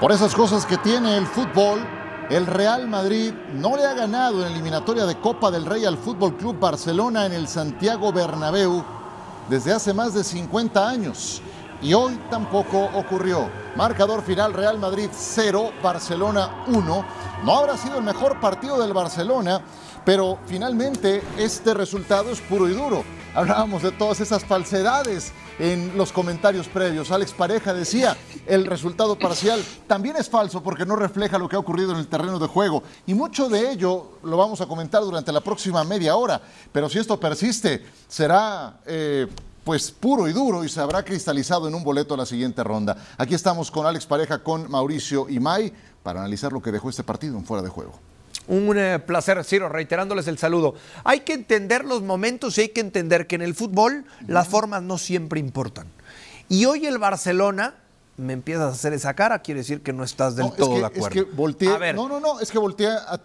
Por esas cosas que tiene el fútbol, el Real Madrid no le ha ganado en eliminatoria de Copa del Rey al Fútbol Club Barcelona en el Santiago Bernabéu desde hace más de 50 años. Y hoy tampoco ocurrió. Marcador final Real Madrid 0, Barcelona 1. No habrá sido el mejor partido del Barcelona, pero finalmente este resultado es puro y duro. Hablábamos de todas esas falsedades en los comentarios previos. Alex Pareja decía, el resultado parcial también es falso porque no refleja lo que ha ocurrido en el terreno de juego. Y mucho de ello lo vamos a comentar durante la próxima media hora. Pero si esto persiste, será... Eh, pues puro y duro y se habrá cristalizado en un boleto a la siguiente ronda. Aquí estamos con Alex Pareja, con Mauricio y May para analizar lo que dejó este partido en fuera de juego. Un eh, placer, Ciro, reiterándoles el saludo. Hay que entender los momentos y hay que entender que en el fútbol las formas no siempre importan. Y hoy el Barcelona me empiezas a hacer esa cara, quiere decir que no estás del todo de acuerdo. Es que volteé, no, no, no, es que volteé a,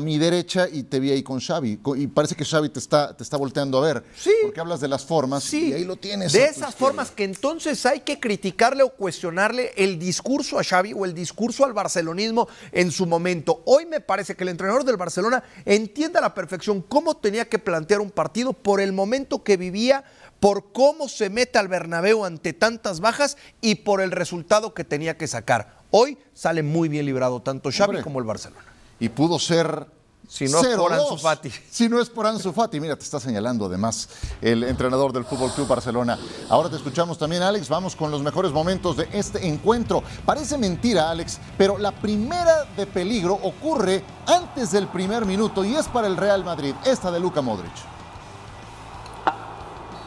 mi derecha y te vi ahí con Xavi. Y parece que Xavi te está, te está volteando a ver. Sí. Porque hablas de las formas sí. y ahí lo tienes. De esas formas que entonces hay que criticarle o cuestionarle el discurso a Xavi o el discurso al barcelonismo en su momento. Hoy me parece que el entrenador del Barcelona entiende a la perfección cómo tenía que plantear un partido por el momento que vivía por cómo se mete al Bernabéu ante tantas bajas y por el resultado que tenía que sacar. Hoy sale muy bien librado tanto Xavi como el Barcelona. Y pudo ser si no es por Ansu Fati. Si no es por Ansu Fati. Mira, te está señalando además el entrenador del Fútbol Club Barcelona. Ahora te escuchamos también, Alex. Vamos con los mejores momentos de este encuentro. Parece mentira, Alex, pero la primera de peligro ocurre antes del primer minuto y es para el Real Madrid, esta de Luka Modric.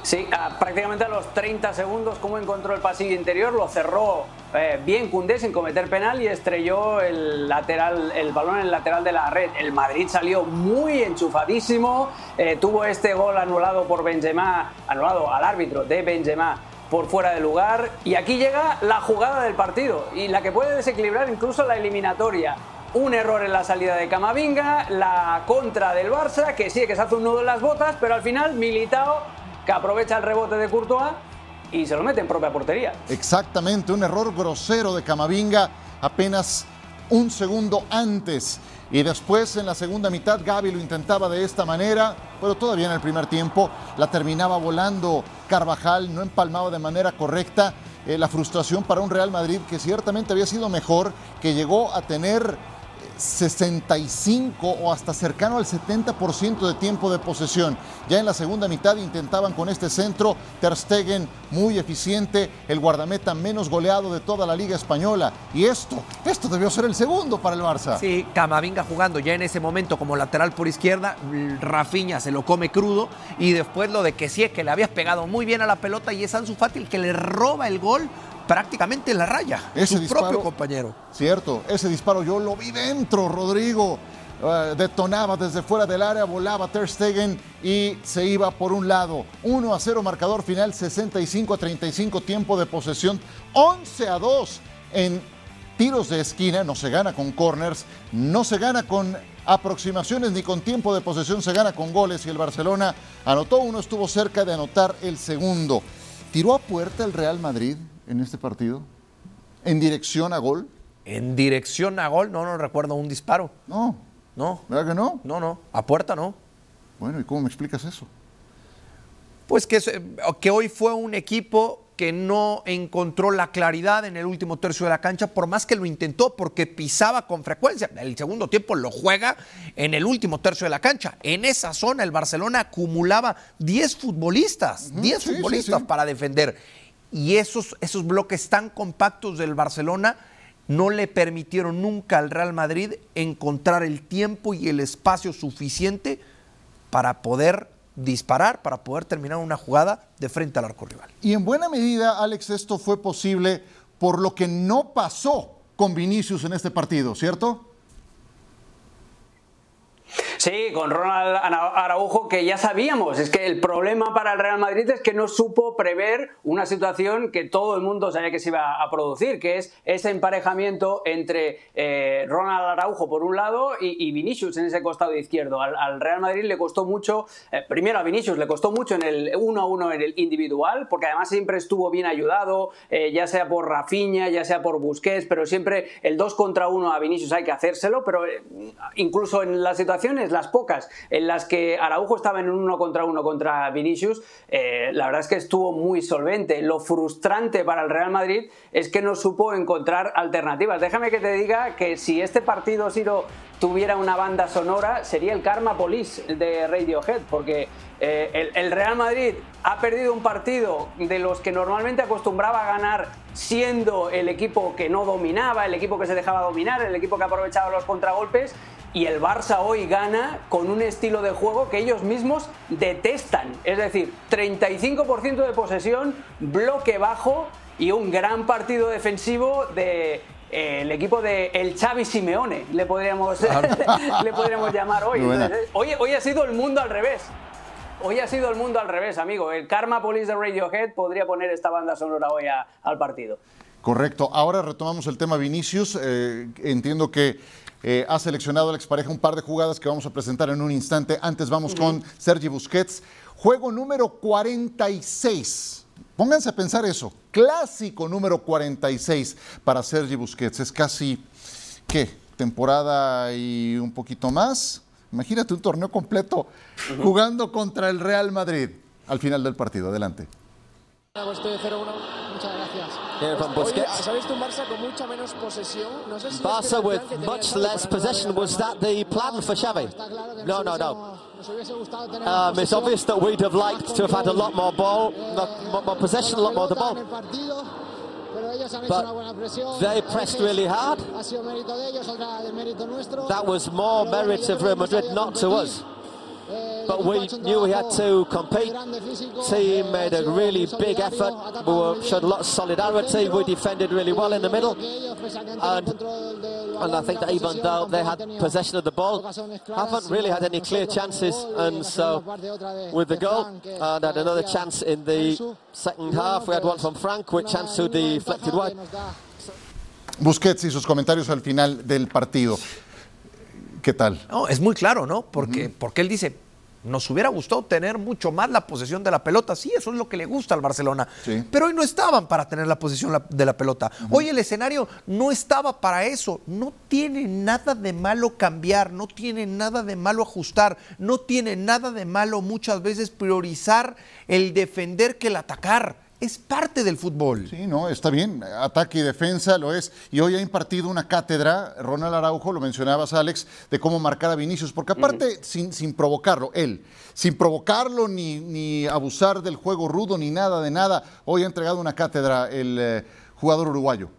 Sí, prácticamente a los 30 segundos, como encontró el pasillo interior, lo cerró eh, bien Cundé sin cometer penal y estrelló el lateral, el balón en el lateral de la red. El Madrid salió muy enchufadísimo, eh, tuvo este gol anulado por Benzema, anulado al árbitro de Benzema por fuera de lugar y aquí llega la jugada del partido y la que puede desequilibrar incluso la eliminatoria un error en la salida de Camavinga, la contra del Barça, que sí que se hace un nudo en las botas, pero al final Militao que aprovecha el rebote de Courtois y se lo mete en propia portería. Exactamente, un error grosero de Camavinga apenas un segundo antes. Y después en la segunda mitad Gaby lo intentaba de esta manera, pero todavía en el primer tiempo la terminaba volando Carvajal, no empalmaba de manera correcta. Eh, la frustración para un Real Madrid que ciertamente había sido mejor, que llegó a tener 65 o hasta cercano al 70% de tiempo de posesión. Ya en la segunda mitad intentaban con este centro Ter Stegen muy eficiente, el guardameta menos goleado de toda la Liga Española. Y esto, esto debió ser el segundo para el Barça. Sí, Camavinga jugando ya en ese momento como lateral por izquierda, Rafinha se lo come crudo y después lo de que sí, que le habías pegado muy bien a la pelota y es Ansu Fati el que le roba el gol prácticamente en la raya. Ese su propio compañero. Cierto, ese disparo yo lo vi dentro, Rodrigo. Eh, detonaba desde fuera del área, volaba Ter Stegen y se iba por un lado. 1 a 0 marcador final, 65 a 35 tiempo de posesión, 11 a 2 en tiros de esquina, no se gana con corners, no se gana con aproximaciones ni con tiempo de posesión, se gana con goles y el Barcelona anotó uno, estuvo cerca de anotar el segundo. ¿Tiró a puerta el Real Madrid? En este partido? ¿En dirección a gol? En dirección a gol, no, no recuerdo un disparo. No. No. ¿Verdad que no? No, no. A puerta no. Bueno, ¿y cómo me explicas eso? Pues que, que hoy fue un equipo que no encontró la claridad en el último tercio de la cancha, por más que lo intentó, porque pisaba con frecuencia. El segundo tiempo lo juega en el último tercio de la cancha. En esa zona el Barcelona acumulaba 10 futbolistas, 10 futbolistas para defender y esos, esos bloques tan compactos del Barcelona no le permitieron nunca al Real Madrid encontrar el tiempo y el espacio suficiente para poder disparar, para poder terminar una jugada de frente al arco rival. Y en buena medida, Alex, esto fue posible por lo que no pasó con Vinicius en este partido, ¿cierto? Sí, con Ronald Araujo, que ya sabíamos, es que el problema para el Real Madrid es que no supo prever una situación que todo el mundo sabía que se iba a producir, que es ese emparejamiento entre eh, Ronald Araujo por un lado y, Vinicius en ese costado izquierdo. Al, Real Madrid le costó mucho, eh, primero a Vinicius le costó mucho en el 1 a 1 en el individual, porque además siempre estuvo bien ayudado, eh, ya sea por Rafinha, ya sea por Busquets, pero siempre el 2 contra 1 a Vinicius hay que hacérselo, pero incluso en las situaciones las pocas en las que Araujo estaba en un uno contra uno contra Vinicius, eh, la verdad es que estuvo muy solvente. Lo frustrante para el Real Madrid es que no supo encontrar alternativas. Déjame que te diga que si este partido, Siro, tuviera una banda sonora, sería el Karma Police de Radiohead, porque eh, el, Real Madrid ha perdido un partido de los que normalmente acostumbraba a ganar siendo el equipo que no dominaba, el equipo que se dejaba dominar, el equipo que aprovechaba los contragolpes y el Barça hoy gana con un estilo de juego que ellos mismos detestan. Es decir, 35% de posesión, bloque bajo y un gran partido defensivo de eh, el equipo de el Xavi Simeone, le podríamos, le podríamos llamar hoy. hoy. Hoy ha sido el mundo al revés. Hoy ha sido el mundo al revés, amigo. El Karma Police de Radiohead podría poner esta banda sonora hoy al partido. Correcto. Ahora retomamos el tema Vinicius. Eh, entiendo que eh, ha seleccionado a la expareja un par de jugadas que vamos a presentar en un instante. Antes vamos con Sergi Busquets. Juego número 46. Pónganse a pensar eso. Clásico número 46 para Sergi Busquets. Es casi, ¿qué? Temporada y un poquito más. Imagínate un torneo completo jugando contra el Real Madrid al final del partido. Adelante. Muchas gracias. Barca with much less possession. Was that the plan for Xavi? No, no, no. Um, it's obvious that we'd have liked to have had a lot more ball, more, more possession, a lot more the ball. But they pressed really hard. That was more merit of Real Madrid, not to us. But we knew we had to compete. Team made a really big effort. We showed a lot of solidarity. We defended really well in the middle, and and I think that even though they had possession of the ball, haven't really had any clear chances. And so, with the goal, and had another chance in the second half. We had one from Frank, which chance to deflected wide. Busquets y sus comentarios al final del partido. ¿Qué tal? No, es muy claro, ¿no? Porque, porque él dice, nos hubiera gustado tener mucho más la posesión de la pelota. Sí, eso es lo que le gusta al Barcelona. Pero hoy no estaban para tener la posesión de la pelota. Hoy el escenario no estaba para eso. No tiene nada de malo cambiar, no tiene nada de malo ajustar, no tiene nada de malo muchas veces priorizar el defender que el atacar es parte del fútbol. Sí, no, está bien. Ataque y defensa lo es. Y hoy ha impartido una cátedra, Ronald Araujo, lo mencionabas, Alex, de cómo marcar a Vinicius. Porque aparte, sin, sin, provocarlo, él, sin provocarlo ni, ni, abusar del juego rudo ni nada de nada, hoy ha entregado una cátedra el eh, jugador uruguayo.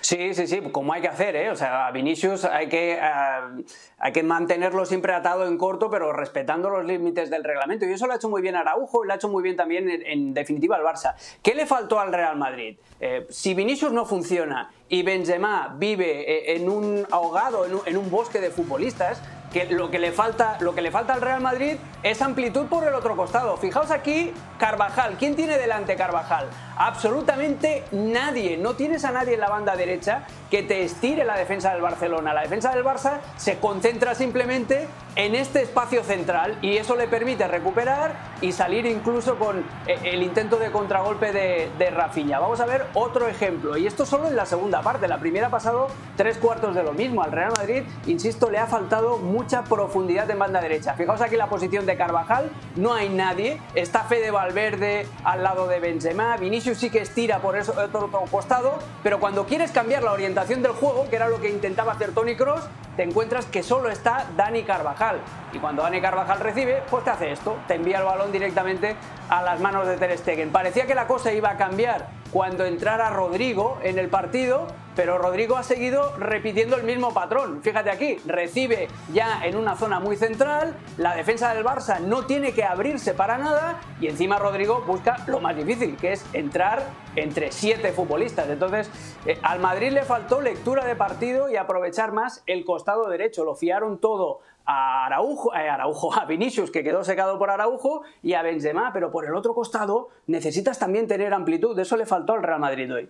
Sí, sí, sí, como hay que hacer, ¿eh? O sea, a Vinicius hay que, eh, hay que mantenerlo siempre atado en corto, pero respetando los límites del reglamento. Y eso lo ha hecho muy bien Araujo y lo ha hecho muy bien también, en, definitiva, al Barça. ¿Qué le faltó al Real Madrid? Eh, si Vinicius no funciona y Benzema vive eh, en un ahogado, en un bosque de futbolistas, que lo que le falta, lo que le falta al Real Madrid es amplitud por el otro costado. Fijaos aquí Carvajal, ¿quién tiene delante Carvajal? Absolutamente nadie, no tienes a nadie en la banda derecha que te estire la defensa del Barcelona. La defensa del Barça se concentra simplemente en este espacio central y eso le permite recuperar y salir incluso con eh, el intento de contragolpe de, de Rafinha. Vamos a ver otro ejemplo y esto solo en la segunda parte. La primera ha pasado tres cuartos de lo mismo. Al Real Madrid, insisto, le ha faltado mucha profundidad en banda derecha. Fijaos aquí la posición de Carvajal, no hay nadie, está Fede Valverde al lado de Benzema, Vinicius sí que estira por eso otro, otro costado, pero cuando quieres cambiar la orientación del juego, que era lo que intentaba hacer Tony Cross, te encuentras que solo está Dani Carvajal. Y cuando Dani Carvajal recibe, pues te hace esto, te envía el balón directamente a las manos de Ter Stegen. Parecía que la cosa iba a cambiar cuando entrara Rodrigo en el partido, pero Rodrigo ha seguido repitiendo el mismo patrón. Fíjate aquí, recibe ya en una zona muy central, la defensa del Barça no tiene que abrirse para nada y encima Rodrigo busca lo más difícil, que es entrar entre siete futbolistas. Entonces, eh, al Madrid le faltó lectura de partido y aprovechar más el costado derecho. Lo fiaron todo a Araujo, eh, Araujo, a Vinicius, que quedó secado por Araujo, y a Benzema, pero por el otro costado necesitas también tener amplitud. Eso le faltó al Real Madrid hoy.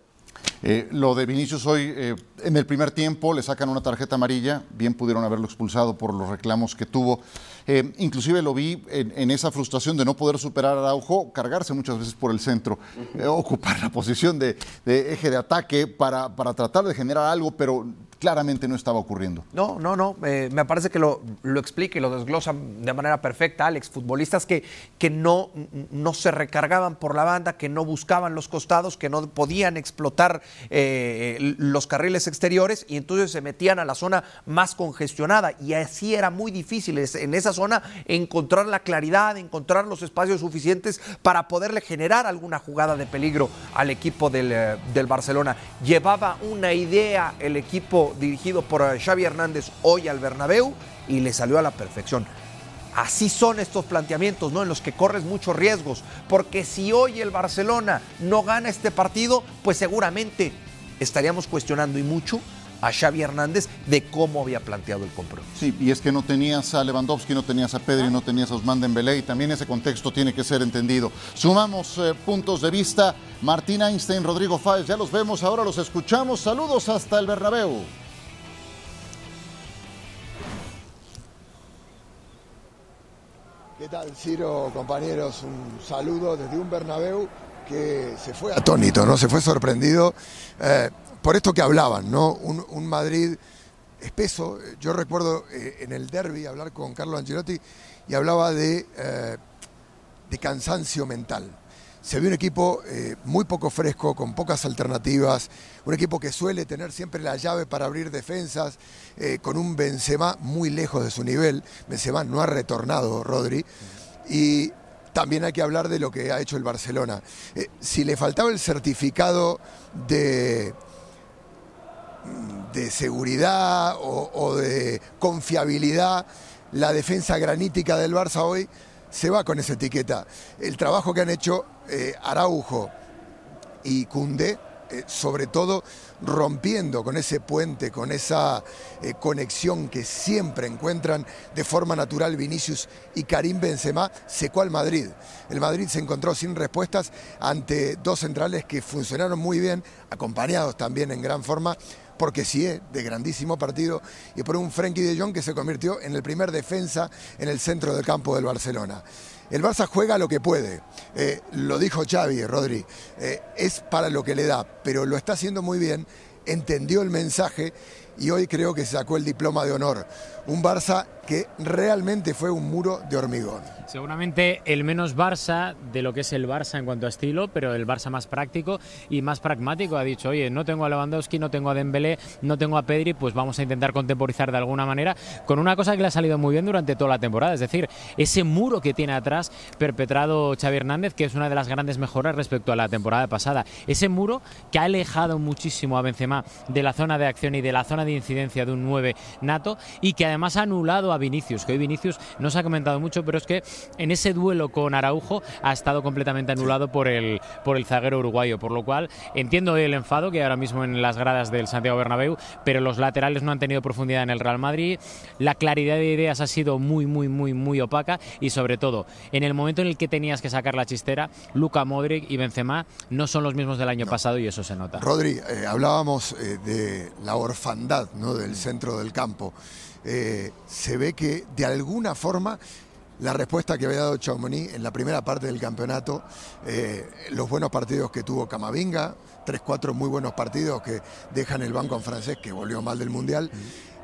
Eh, lo de Vinicius hoy, eh, en el primer tiempo le sacan una tarjeta amarilla, bien pudieron haberlo expulsado por los reclamos que tuvo. Eh, inclusive lo vi en, esa frustración de no poder superar Araujo, cargarse muchas veces por el centro, ocupar la posición de, eje de ataque para, tratar de generar algo, pero claramente no estaba ocurriendo. No, no, no. me parece que lo, lo, explica y lo desglosa de manera perfecta, Alex. Futbolistas que, que no, no se recargaban por la banda, que no buscaban los costados, que no podían explotar eh, los carriles exteriores y entonces se metían a la zona más congestionada. Y así era muy difícil en esa zona encontrar la claridad, encontrar los espacios suficientes para poderle generar alguna jugada de peligro al equipo del, eh, del Barcelona. Llevaba una idea el equipo dirigido por Xavi Hernández hoy al Bernabéu y le salió a la perfección. Así son estos planteamientos, ¿no? En los que corres muchos riesgos. Porque si hoy el Barcelona no gana este partido, pues seguramente estaríamos cuestionando y mucho a Xavi Hernández de cómo había planteado el compromiso. Sí, y es que no tenías a Lewandowski, no tenías a Pedri, no tenías a Osman Dembélé y también ese contexto tiene que ser entendido. Sumamos eh, puntos de vista. Martín Einstein, Rodrigo Fáez, ya los vemos, ahora los escuchamos. Saludos hasta el Bernabéu. ¿Qué tal, Ciro, compañeros? Un saludo desde un Bernabéu que se fue atónito, ¿no? Se fue sorprendido eh, por esto que hablaban, ¿no? Un, Madrid espeso. Yo recuerdo eh, en el derby hablar con Carlos Ancelotti y hablaba de, eh, de cansancio mental se vio un equipo eh, muy poco fresco, con pocas alternativas, un equipo que suele tener siempre la llave para abrir defensas, eh, con un Benzema muy lejos de su nivel. Benzema no ha retornado, Rodri. Y también hay que hablar de lo que ha hecho el Barcelona. Eh, si le faltaba el certificado de, de seguridad o, o de confiabilidad, la defensa granítica del Barça hoy se va con esa etiqueta. El trabajo que han hecho eh, Araujo y Cundé, eh, sobre todo rompiendo con ese puente, con esa eh, conexión que siempre encuentran de forma natural Vinicius y Karim Benzema, secó al Madrid. El Madrid se encontró sin respuestas ante dos centrales que funcionaron muy bien, acompañados también en gran forma porque sí es de grandísimo partido, y por un Frenkie de Jong que se convirtió en el primer defensa en el centro del campo del Barcelona. El Barça juega lo que puede, eh, lo dijo Xavi, Rodri, eh, es para lo que le da, pero lo está haciendo muy bien, entendió el mensaje y hoy creo que sacó el diploma de honor. Un Barça que realmente fue un muro de hormigón. Seguramente el menos Barça de lo que es el Barça en cuanto a estilo, pero el Barça más práctico y más pragmático. Ha dicho, oye, no tengo a Lewandowski, no tengo a Dembélé, no tengo a Pedri, pues vamos a intentar contemporizar de alguna manera con una cosa que le ha salido muy bien durante toda la temporada, es decir, ese muro que tiene atrás perpetrado Xavi Hernández, que es una de las grandes mejoras respecto a la temporada pasada. Ese muro que ha alejado muchísimo a Benzema de la zona de acción y de la zona de incidencia de un 9 nato y que además ha anulado a Vinicius, que hoy Vinicius no se ha comentado mucho, pero es que en ese duelo con Araujo ha estado completamente anulado por el, por el zaguero uruguayo, por lo cual entiendo el enfado que ahora mismo en las gradas del Santiago Bernabéu, pero los laterales no han tenido profundidad en el Real Madrid, la claridad de ideas ha sido muy, muy, muy, muy opaca y sobre todo, en el momento en el que tenías que sacar la chistera, Luca Modric y Benzema no son los mismos del año pasado y eso se nota. Rodri, eh, hablábamos eh, de la orfandad ¿no? del centro del campo. Eh, se ve que de alguna forma la respuesta que había dado Chaumoni en la primera parte del campeonato, eh, los buenos partidos que tuvo Camavinga, tres, cuatro muy buenos partidos que dejan el banco en francés, que volvió mal del Mundial.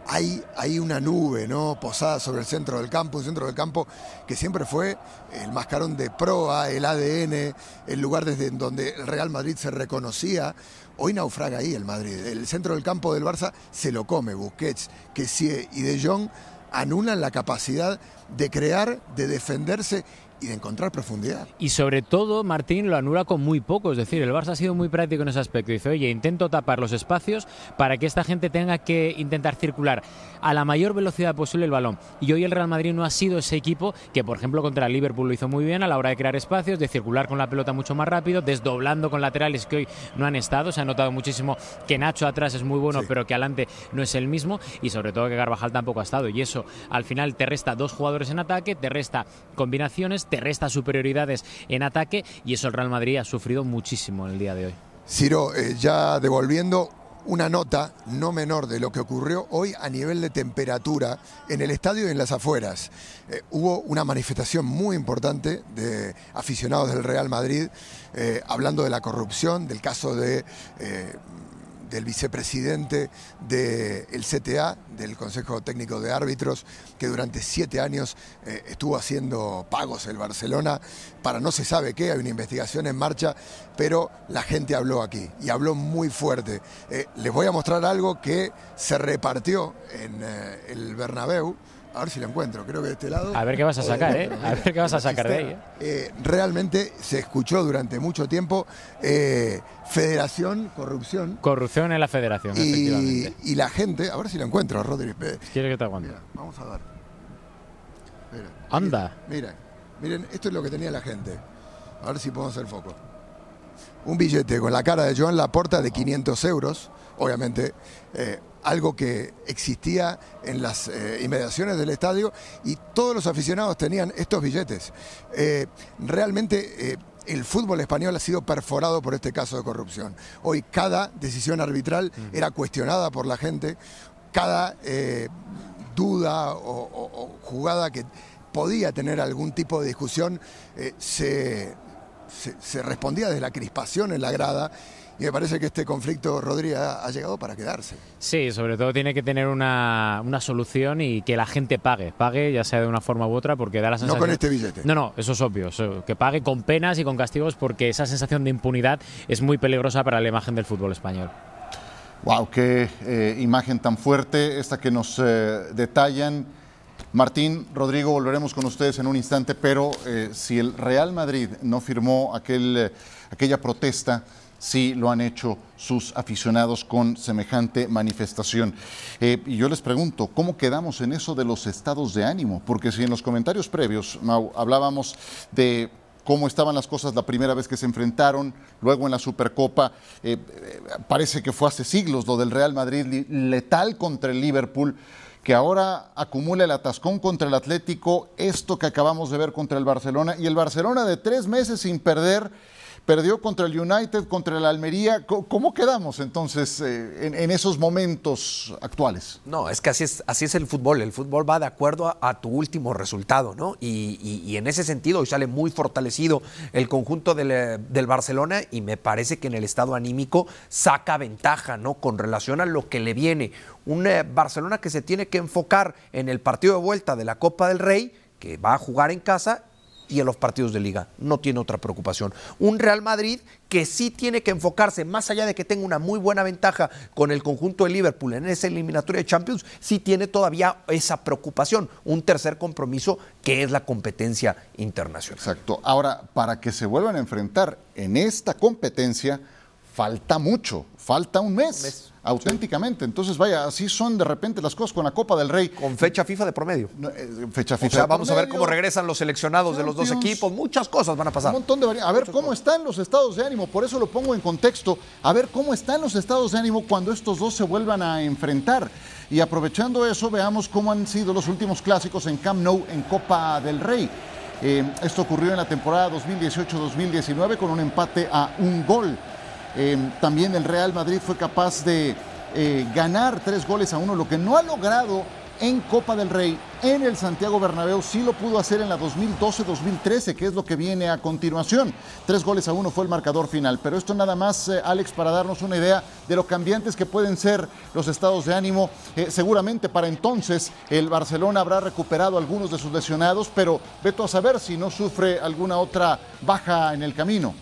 Hay, hay, una nube ¿no? posada sobre el centro del campo, un centro del campo que siempre fue el mascarón de proa, el ADN, el lugar desde donde el Real Madrid se reconocía. Hoy naufraga ahí el Madrid. El centro del campo del Barça se lo come. Busquets, Kessie y De Jong anulan la capacidad de crear, de defenderse y de encontrar profundidad. Y sobre todo, Martín lo anula con muy poco. Es decir, el Barça ha sido muy práctico en ese aspecto. Dice, oye, intento tapar los espacios para que esta gente tenga que intentar circular a la mayor velocidad posible el balón. Y hoy el Real Madrid no ha sido ese equipo que, por ejemplo, contra el Liverpool lo hizo muy bien a la hora de crear espacios, de circular con la pelota mucho más rápido, desdoblando con laterales que hoy no han estado. Se ha notado muchísimo que Nacho atrás es muy bueno, pero que adelante no es el mismo. Y sobre todo que Carvajal tampoco ha estado. Y eso, al final, te resta dos jugadores en ataque, te resta combinaciones, te resta superioridades en ataque y eso el Real Madrid ha sufrido muchísimo en el día de hoy. Ciro, eh, ya devolviendo una nota no menor de lo que ocurrió hoy a nivel de temperatura en el estadio y en las afueras. Eh, hubo una manifestación muy importante de aficionados del Real Madrid eh, hablando de la corrupción, del caso de del vicepresidente del CTA, del Consejo Técnico de Árbitros, que durante siete años eh, estuvo haciendo pagos el Barcelona para no se sabe qué, hay una investigación en marcha, pero la gente habló aquí y habló muy fuerte. Eh, les voy a mostrar algo que se repartió en eh, el Bernabéu. A ver si lo encuentro, creo que de este lado. A ver qué vas a sacar, ¿eh? A ver qué vas a sacar de ahí. ¿eh? realmente se escuchó durante mucho tiempo Federación, corrupción. Corrupción en la federación, y, efectivamente. Y la gente, a ver si lo encuentro, Rodri. ¿Quiere que te aguante? vamos a ver. Anda. Miren, miren, esto es lo que tenía la gente. A ver si podemos hacer foco. Un billete con la cara de Joan Laporta de 500 euros, obviamente. Eh, algo que existía en las eh, inmediaciones del estadio y todos los aficionados tenían estos billetes. Eh, realmente el fútbol español ha sido perforado por este caso de corrupción. Hoy cada decisión arbitral era cuestionada por la gente, cada duda o, jugada que podía tener algún tipo de discusión se, se respondía desde la crispación en la grada y me parece que este conflicto, Rodríguez, ha, llegado para quedarse. Sí, sobre todo tiene que tener una, solución y que la gente pague, pague ya sea de una forma u otra, porque da la sensación... No con este billete. No, no, eso es obvio, que pague con penas y con castigos porque esa sensación de impunidad es muy peligrosa para la imagen del fútbol español. Wow, qué eh, imagen tan fuerte esta que nos eh, detallan. Martín, Rodrigo, volveremos con ustedes en un instante, pero eh, si el Real Madrid no firmó aquel, aquella protesta, sí lo han hecho sus aficionados con semejante manifestación. Eh, y yo les pregunto, ¿cómo quedamos en eso de los estados de ánimo? Porque si en los comentarios previos, Mau, hablábamos de cómo estaban las cosas la primera vez que se enfrentaron, luego en la Supercopa, eh, eh, parece que fue hace siglos lo del Real Madrid letal contra el Liverpool que ahora acumula el atascón contra el Atlético, esto que acabamos de ver contra el Barcelona, y el Barcelona de tres meses sin perder perdió contra el United, contra el Almería. ¿Cómo quedamos entonces eh, en, esos momentos actuales? No, es que así es, así es el fútbol. El fútbol va de acuerdo a, tu último resultado, ¿no? Y, en ese sentido hoy sale muy fortalecido el conjunto del, Barcelona y me parece que en el estado anímico saca ventaja, ¿no? Con relación a lo que le viene. Un eh, Barcelona que se tiene que enfocar en el partido de vuelta de la Copa del Rey que va a jugar en casa y en los partidos de liga. No tiene otra preocupación. Un Real Madrid que sí tiene que enfocarse, más allá de que tenga una muy buena ventaja con el conjunto de Liverpool en esa eliminatoria de Champions, sí tiene todavía esa preocupación. Un tercer compromiso que es la competencia internacional. Exacto. Ahora, para que se vuelvan a enfrentar en esta competencia, falta mucho, falta un mes auténticamente. Entonces, vaya, así son de repente las cosas con la Copa del Rey. Con fecha FIFA de promedio. Eh, fecha FIFA. vamos a ver cómo regresan los seleccionados de los dos equipos. Muchas cosas van a pasar. Un montón de A ver cómo están los estados de ánimo. Por eso lo pongo en contexto. A ver cómo están los estados de ánimo cuando estos dos se vuelvan a enfrentar. Y aprovechando eso, veamos cómo han sido los últimos clásicos en Camp Nou en Copa del Rey. Eh, esto ocurrió en la temporada 2018-2019 con un empate a un gol. Eh, también el Real Madrid fue capaz de eh, ganar tres goles a uno, lo que no ha logrado en Copa del Rey en el Santiago Bernabéu, sí lo pudo hacer en la 2012-2013, que es lo que viene a continuación. Tres goles a uno fue el marcador final, pero esto nada más, eh, Alex, para darnos una idea de lo cambiantes que pueden ser los estados de ánimo. seguramente para entonces el Barcelona habrá recuperado algunos de sus lesionados, pero veto a saber si no sufre alguna otra baja en el camino.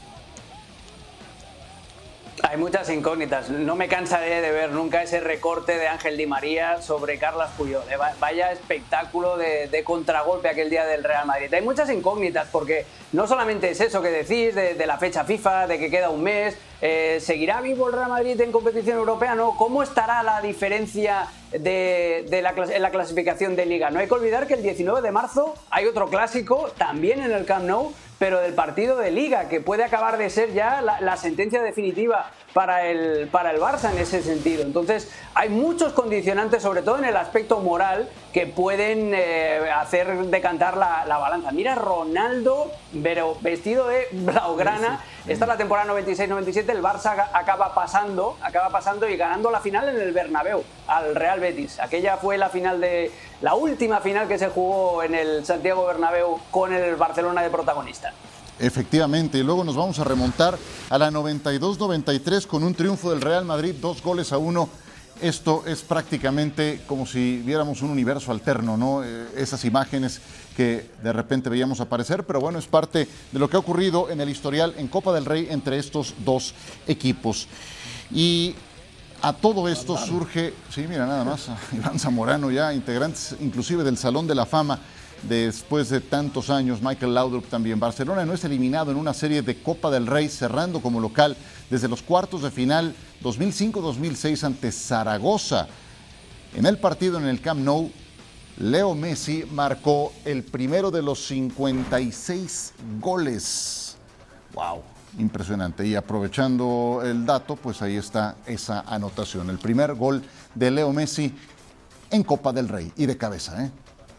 Hay muchas incógnitas. No me cansaré de ver nunca ese recorte de Ángel Di María sobre Carlas Puyol. Eh, vaya espectáculo de, contragolpe aquel día del Real Madrid. Hay muchas incógnitas porque no solamente es eso que decís de, la fecha FIFA, de que queda un mes. Eh, ¿Seguirá vivo el Real Madrid en competición europea? ¿No? ¿Cómo estará la diferencia de, la, en la clasificación de liga? No hay que olvidar que el 19 de marzo hay otro clásico también en el Camp Nou pero del partido de liga, que puede acabar de ser ya la, sentencia definitiva para el, para el Barça en ese sentido. Entonces, hay muchos condicionantes, sobre todo en el aspecto moral, que pueden eh, hacer decantar la, la, balanza. Mira Ronaldo, pero vestido de blaugrana. Esta es la temporada 96-97, el Barça acaba pasando, acaba pasando y ganando la final en el Bernabéu al Real Betis. Aquella fue la final de la última final que se jugó en el Santiago Bernabéu con el Barcelona de protagonista. Efectivamente, y luego nos vamos a remontar a la 92-93 con un triunfo del Real Madrid, dos goles a uno. Esto es prácticamente como si viéramos un universo alterno, ¿no? Eh, esas imágenes que de repente veíamos aparecer, pero bueno, es parte de lo que ha ocurrido en el historial en Copa del Rey entre estos dos equipos. Y a todo esto surge, sí, mira nada más, Iván Zamorano ya, integrantes inclusive del Salón de la Fama después de tantos años, Michael Laudrup también. Barcelona no es eliminado en una serie de Copa del Rey, cerrando como local desde los cuartos de final 2005-2006 ante Zaragoza. En el partido en el Camp Nou, Leo Messi marcó el primero de los 56 goles. ¡Wow! Impresionante. Y aprovechando el dato, pues ahí está esa anotación. El primer gol de Leo Messi en Copa del Rey y de cabeza, ¿eh?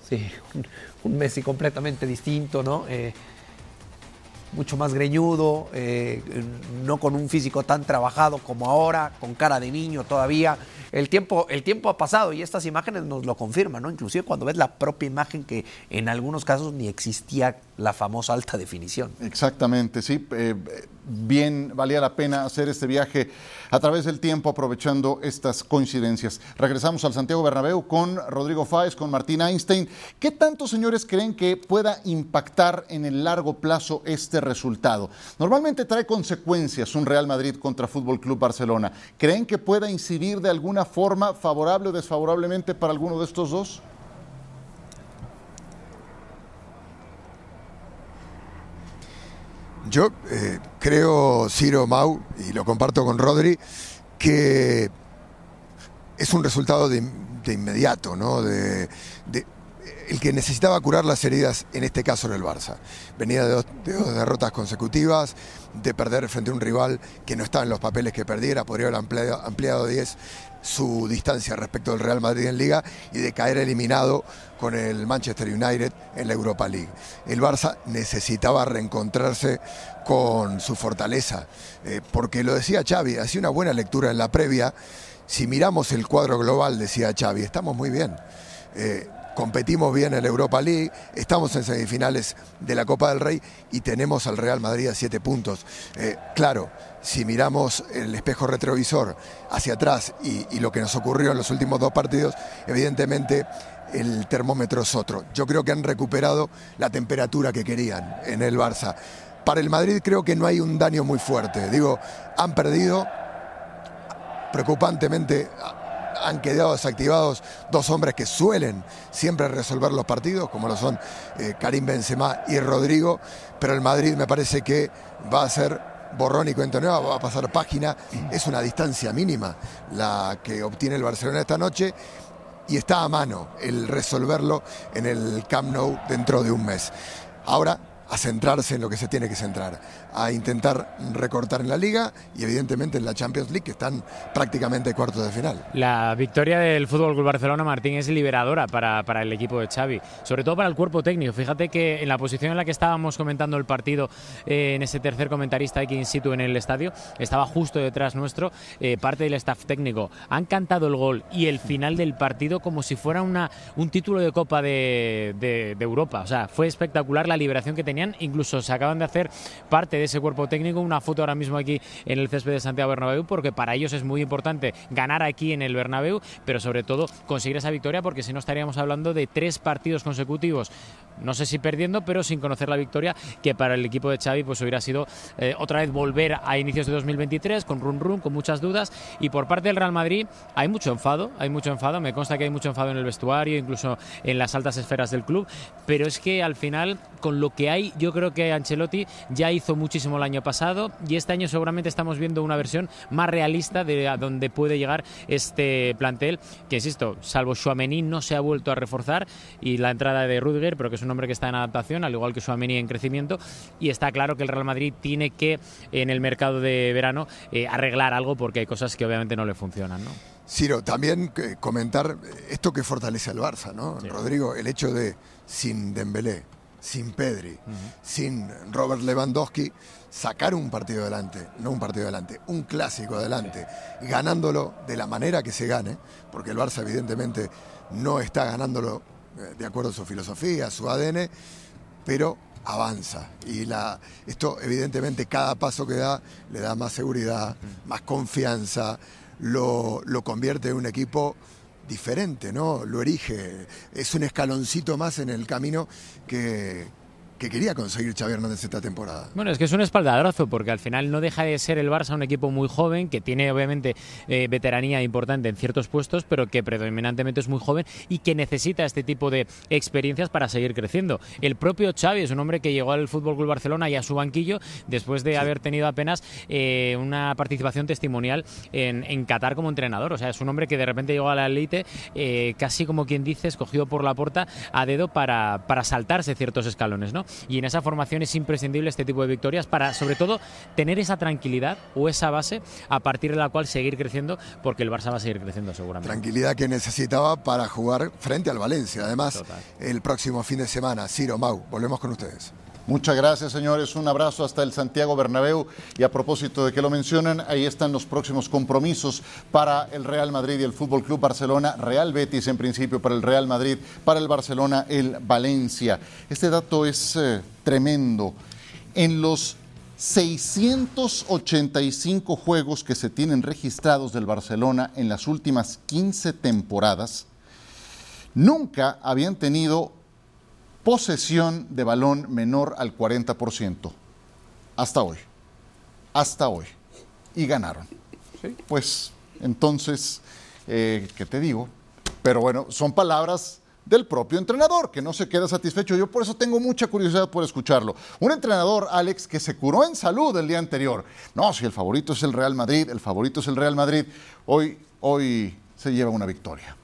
Sí, un, Messi completamente distinto, ¿no? Eh, mucho más greñudo, eh, no con un físico tan trabajado como ahora, con cara de niño todavía. El tiempo, el tiempo ha pasado y estas imágenes nos lo confirman, ¿no? Inclusive cuando ves la propia imagen que en algunos casos ni existía la famosa alta definición. Exactamente, sí. Eh, bien valía la pena hacer este viaje a través del tiempo aprovechando estas coincidencias. Regresamos al Santiago Bernabéu con Rodrigo Fáez, con Martín Einstein. ¿Qué tantos señores creen que pueda impactar en el largo plazo este resultado? Normalmente trae consecuencias un Real Madrid contra Fútbol Club Barcelona. ¿Creen que pueda incidir de alguna forma favorable o desfavorablemente para alguno de estos dos? Yo eh, creo, Ciro Mau, y lo comparto con Rodri, que es un resultado de, inmediato, ¿no? De, el que necesitaba curar las heridas, en este caso en el Barça. Venía de dos, derrotas consecutivas, de perder frente a un rival que no estaba en los papeles que perdiera, podría haber ampliado, ampliado 10 su distancia respecto del Real Madrid en Liga y de caer eliminado con el Manchester United en la Europa League. El Barça necesitaba reencontrarse con su fortaleza, eh, porque lo decía Xavi, hacía una buena lectura en la previa. Si miramos el cuadro global, decía Xavi, estamos muy bien. Eh, competimos bien en la Europa League, estamos en semifinales de la Copa del Rey y tenemos al Real Madrid a siete puntos. Eh, claro, si miramos el espejo retrovisor hacia atrás y, lo que nos ocurrió en los últimos dos partidos, evidentemente el termómetro es otro. Yo creo que han recuperado la temperatura que querían en el Barça. Para el Madrid creo que no hay un daño muy fuerte. Digo, han perdido preocupantemente han quedado desactivados dos hombres que suelen siempre resolver los partidos, como lo son eh, Karim Benzema y Rodrigo, pero el Madrid me parece que va a ser borrón y cuento nueva, va a pasar página, es una distancia mínima la que obtiene el Barcelona esta noche y está a mano el resolverlo en el Camp Nou dentro de un mes. Ahora a centrarse en lo que se tiene que centrar, a intentar recortar en la liga y evidentemente en la Champions League que están prácticamente cuartos de final. La victoria del Fútbol Club Barcelona Martín es liberadora para, para, el equipo de Xavi, sobre todo para el cuerpo técnico. Fíjate que en la posición en la que estábamos comentando el partido eh, en ese tercer comentarista aquí in situ en el estadio, estaba justo detrás nuestro eh, parte del staff técnico. Han cantado el gol y el final del partido como si fuera una, un título de Copa de, de, Europa. O sea, fue espectacular la liberación que tenía tenían, incluso se acaban de hacer parte de ese cuerpo técnico, una foto ahora mismo aquí en el césped de Santiago Bernabéu, porque para ellos es muy importante ganar aquí en el Bernabéu, pero sobre todo conseguir esa victoria, porque si no estaríamos hablando de tres partidos consecutivos, no sé si perdiendo, pero sin conocer la victoria, que para el equipo de Xavi pues hubiera sido eh, otra vez volver a inicios de 2023 con run run, con muchas dudas, y por parte del Real Madrid hay mucho enfado, hay mucho enfado, me consta que hay mucho enfado en el vestuario, incluso en las altas esferas del club, pero es que al final con lo que hay, yo creo que Ancelotti ya hizo muchísimo el año pasado y este año seguramente estamos viendo una versión más realista de a dónde puede llegar este plantel, que insisto, salvo Chouameni no se ha vuelto a reforzar y la entrada de Rudiger, pero que es un hombre que está en adaptación, al igual que Chouameni en crecimiento y está claro que el Real Madrid tiene que en el mercado de verano eh, arreglar algo porque hay cosas que obviamente no le funcionan, ¿no? Ciro, también eh, comentar esto que fortalece al Barça, ¿no? Rodrigo, el hecho de sin Dembélé, sin Pedri, sin Robert Lewandowski, sacar un partido adelante, no un partido adelante, un clásico adelante, ganándolo de la manera que se gane, porque el Barça evidentemente no está ganándolo eh, de acuerdo a su filosofía, a su ADN, pero avanza. Y la, esto evidentemente cada paso que da le da más seguridad, más confianza, lo, lo convierte en un equipo diferente, ¿no? Lo erige. Es un escaloncito más en el camino que, que quería conseguir Xavi Hernández esta temporada. Bueno, es que es un espaldadrazo porque al final no deja de ser el Barça un equipo muy joven que tiene obviamente eh, veteranía importante en ciertos puestos, pero que predominantemente es muy joven y que necesita este tipo de experiencias para seguir creciendo. El propio Xavi es un hombre que llegó al Fútbol Club Barcelona y a su banquillo después de haber tenido apenas eh, una participación testimonial en, en, Qatar como entrenador. O sea, es un hombre que de repente llegó a la elite eh, casi como quien dice, escogido por la puerta a dedo para, para saltarse ciertos escalones, ¿no? Y en esa formación es imprescindible este tipo de victorias para, sobre todo, tener esa tranquilidad o esa base a partir de la cual seguir creciendo, porque el Barça va a seguir creciendo seguramente. Tranquilidad que necesitaba para jugar frente al Valencia. Además, el próximo fin de semana, Ciro Mau, volvemos con ustedes. Muchas gracias, señores. Un abrazo hasta el Santiago Bernabéu. Y a propósito de que lo mencionan, ahí están los próximos compromisos para el Real Madrid y el Fútbol Club Barcelona. Real Betis, en principio, para el Real Madrid, para el Barcelona, el Valencia. Este dato es eh, tremendo. En los 685 juegos que se tienen registrados del Barcelona en las últimas 15 temporadas, nunca habían tenido posesión de balón menor al 40%. Hasta hoy. Hasta hoy. Y ganaron. Pues entonces, eh, ¿qué te digo? Pero bueno, son palabras del propio entrenador, que no se queda satisfecho. Yo por eso tengo mucha curiosidad por escucharlo. Un entrenador, Alex, que se curó en salud el día anterior. No, si el favorito es el Real Madrid, el favorito es el Real Madrid. Hoy, hoy se lleva una victoria.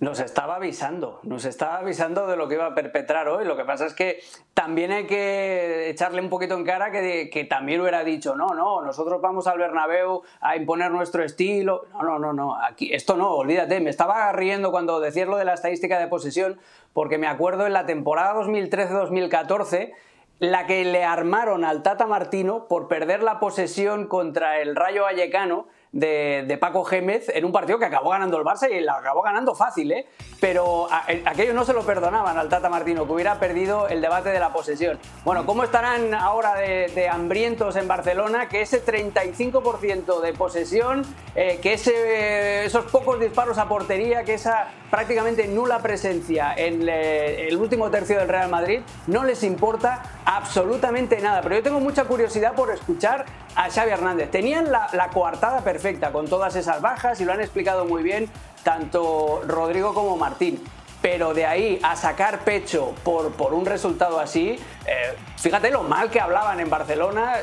Nos estaba avisando, nos estaba avisando de lo que iba a perpetrar hoy. Lo que pasa es que también hay que echarle un poquito en cara que, que también hubiera dicho, no, no, nosotros vamos al Bernabéu a imponer nuestro estilo. No, no, no, no, aquí, esto no, olvídate. Me estaba riendo cuando decías lo de la estadística de posesión, porque me acuerdo en la temporada 2013-2014 la que le armaron al Tata Martino por perder la posesión contra el Rayo Vallecano de, Paco Gémez en un partido que acabó ganando el Barça y la acabó ganando fácil, ¿eh? Pero aquello no se lo perdonaban al Tata Martino, que hubiera perdido el debate de la posesión. Bueno, ¿cómo estarán ahora de, hambrientos en Barcelona? Que ese 35% de posesión, eh, que ese, esos pocos disparos a portería, que esa prácticamente nula presencia en el último tercio del Real Madrid, no les importa absolutamente nada. Pero yo tengo mucha curiosidad por escuchar a Xavi Hernández. Tenían la, coartada perfecta con todas esas bajas y lo han explicado muy bien tanto Rodrigo como Martín. Pero de ahí a sacar pecho por, por un resultado así, eh, fíjate lo mal que hablaban en Barcelona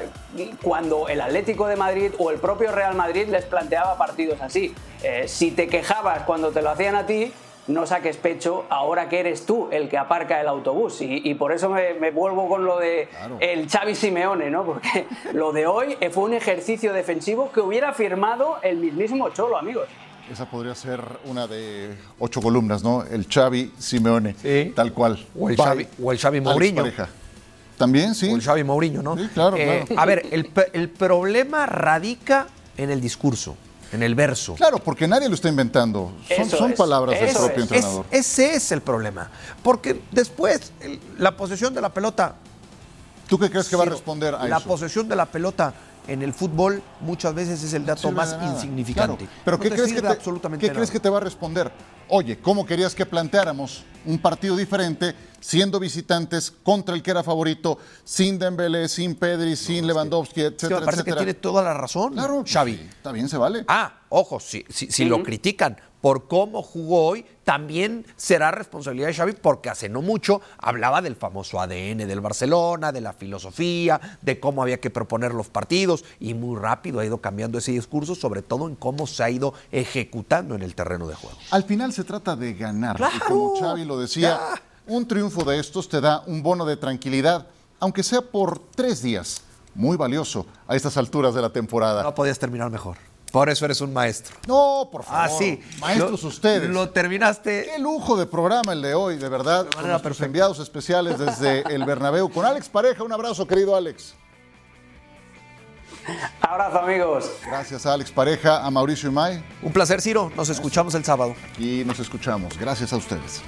cuando el Atlético de Madrid o el propio Real Madrid les planteaba partidos así. Eh, si te quejabas cuando te lo hacían a ti, no saques pecho ahora que eres tú el que aparca el autobús. Y, por eso me, vuelvo con lo de el Xavi Simeone, ¿no? Porque lo de hoy fue un ejercicio defensivo que hubiera firmado el mismísimo Cholo, amigos. Esa podría ser una de ocho columnas, ¿no? El Xavi Simeone, tal cual. O el, Xavi, o el Xavi Mourinho. También, sí. O el Xavi Mourinho, ¿no? Sí, claro, eh, A ver, el, el problema radica en el discurso en el verso. Claro, porque nadie lo está inventando. Son, son es, palabras del propio es. Es- entrenador. ese es el problema. Porque después, el- la posesión de la pelota. ¿Tú qué crees que va a responder a La eso? posesión de la pelota en el fútbol muchas veces es el dato más insignificante. Claro, Pero No ¿qué, crees que, te, absolutamente qué nada. crees que te va a responder? Oye, ¿cómo querías que planteáramos un partido diferente siendo visitantes contra el que era favorito, sin Dembélé, sin Pedri, sin Lewandowski, que etcétera, me parece que tiene toda la razón, Claro, Xavi. sí, está bien, se vale. Ah, ojo, si, si, si lo critican por cómo jugó hoy, también será responsabilidad de Xavi porque hace no mucho hablaba del famoso ADN del Barcelona, de la filosofía, de cómo había que proponer los partidos y muy rápido ha ido cambiando ese discurso, sobre todo en cómo se ha ido ejecutando en el terreno de juego. Al final se trata de ganar. Y como Xavi lo decía, un triunfo de estos te da un bono de tranquilidad, aunque sea por tres días. Muy valioso a estas alturas de la temporada. No podías terminar mejor. Por eso eres un maestro. No, por favor. Ah, sí. Maestros Lo- ustedes. Lo terminaste. Qué lujo de programa el de hoy, de verdad. Con manera perfecta. enviados especiales desde el Bernabéu. Con Alex Pareja, un abrazo, querido Alex. Abrazo, amigos. Gracias a Alex Pareja, a Mauricio Imay Un placer, Ciro. Nos escuchamos el sábado. y nos escuchamos. Gracias a ustedes.